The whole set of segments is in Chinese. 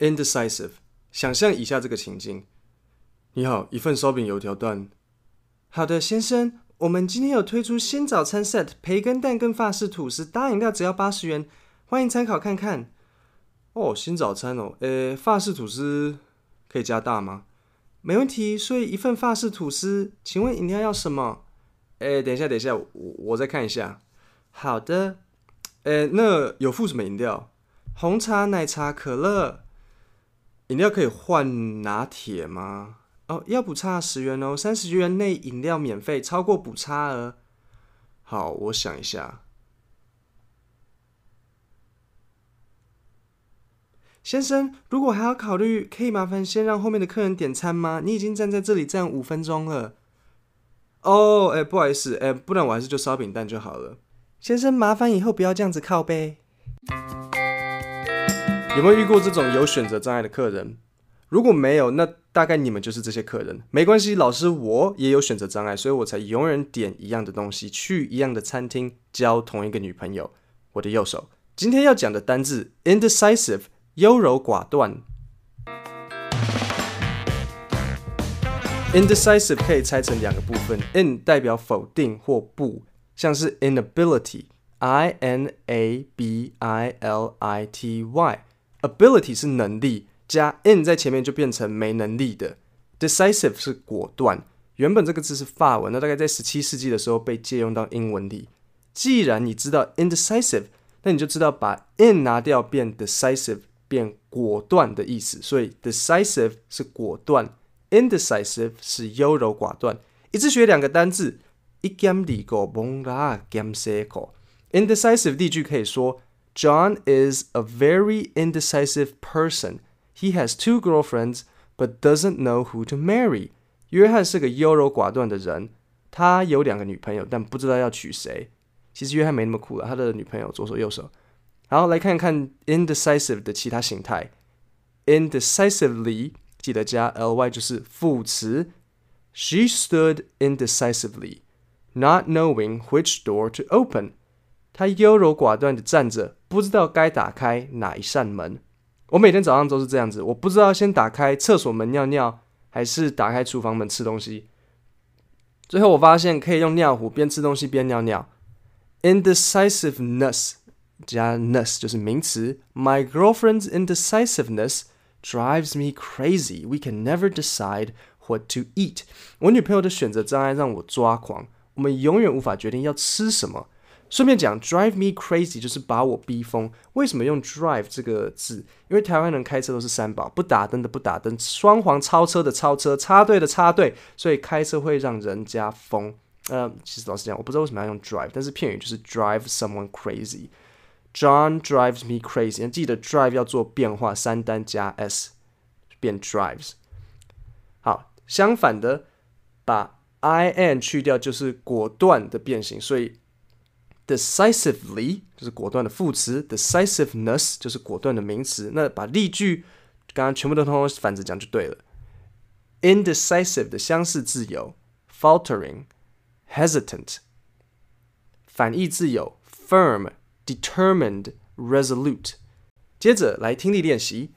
indecisive。想象以下这个情境：你好，一份烧饼油条段。好的，先生，我们今天有推出新早餐 set，培根蛋跟法式吐司，搭饮料只要八十元，欢迎参考看看。哦，新早餐哦，诶，法式吐司可以加大吗？没问题，所以一份法式吐司，请问饮料要什么？诶，等一下，等一下，我我再看一下。好的，诶，那有附什么饮料？红茶、奶茶、可乐。饮料可以换拿铁吗？哦，要补差十元哦，三十元内饮料免费，超过补差额。好，我想一下。先生，如果还要考虑，可以麻烦先让后面的客人点餐吗？你已经站在这里站五分钟了。哦，哎，不好意思，哎，不然我还是就烧饼蛋就好了。先生，麻烦以后不要这样子靠背。有没有遇过这种有选择障碍的客人？如果没有，那大概你们就是这些客人。没关系，老师我也有选择障碍，所以我才永远点一样的东西，去一样的餐厅，交同一个女朋友。我的右手，今天要讲的单字 indecisive，优柔寡断。indecisive 可以拆成两个部分，in 代表否定或不，像是 inability，i n a b i l i t y。Ability 是能力，加 in 在前面就变成没能力的。Decisive 是果断，原本这个字是法文，那大概在十七世纪的时候被借用到英文里。既然你知道 indecisive，那你就知道把 in 拿掉变 decisive，变果断的意思。所以 decisive 是果断，indecisive 是优柔寡断。一次学两个单字，一兼二顾，蒙拉兼四顾。Indecisive 例句可以说。John is a very indecisive person. He has two girlfriends, but doesn't know who to marry. 约翰是个优柔寡断的人，他有两个女朋友，但不知道要娶谁。其实约翰没那么酷了，他的女朋友左手右手。好，来看看 indecisive 的其他形态。indecisively 记得加 ly 就是副词。She stood indecisively, not knowing which door to open. 他优柔寡断地站着。不知道该打开哪一扇门。我每天早上都是这样子，我不知道先打开厕所门尿尿，还是打开厨房门吃东西。最后我发现可以用尿壶边吃东西边尿尿。Indecisiveness 加 ness 就是名词。My girlfriend's indecisiveness drives me crazy. We can never decide what to eat. 我女朋友的选择障碍让我抓狂。我们永远无法决定要吃什么。顺便讲，drive me crazy 就是把我逼疯。为什么用 drive 这个字？因为台湾人开车都是三宝：不打灯的不打灯，双黄超车的超车，插队的插队，所以开车会让人家疯。呃，其实老实讲，我不知道为什么要用 drive，但是片语就是 drive someone crazy。John drives me crazy。记得 drive 要做变化，三单加 s 变 drives。好，相反的，把 i n 去掉就是果断的变形，所以。Decisively 就是果断的副词，decisiveness 就是果断的名词。那把例句刚刚全部都通通反着讲就对了。Indecisive 的相似字有 faltering、hesitant。反义字有 firm、determined、resolute。接着来听力练习。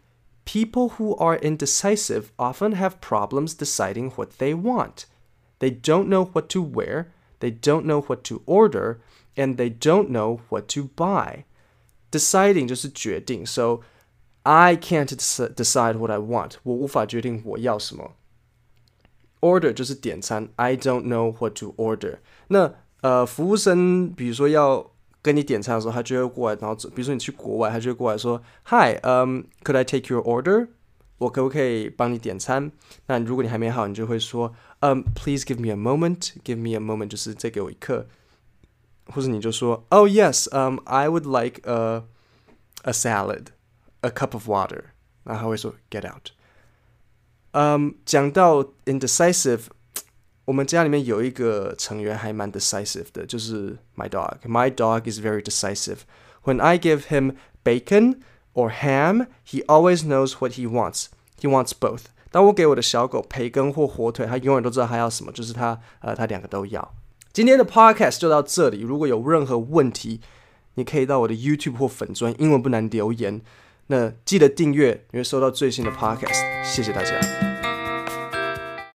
People who are indecisive often have problems deciding what they want. They don't know what to wear. They don't know what to order. And they don't know what to buy. Deciding 就是决定，so I can't decide what I want。我无法决定我要什么。Order 就是点餐，I don't know what to order。那呃，服务生比如说要跟你点餐的时候，他就会过来，然后比如说你去国外，他就会过来说，Hi，嗯、um,，Could I take your order？我可不可以帮你点餐？那如果你还没好，你就会说，嗯、um,，Please give me a moment。Give me a moment 就是再给我一刻。 或者你就说，Oh yes, um, I would like a a salad, a cup of water。然后他会说，Get out。嗯，讲到 indecisive，我们家里面有一个成员还蛮 decisive 的，就是 my dog。My dog is very decisive. When I give him bacon or ham, he always knows what he wants. He wants both. 当我给我的小狗培根或火腿，他永远都知道他要什么，就是他呃，他两个都要。 今天的 podcast 就到这里。如果有任何问题，你可以到我的 YouTube 或粉专，英文不难留言。那记得订阅，你会收到最新的 podcast。谢谢大家。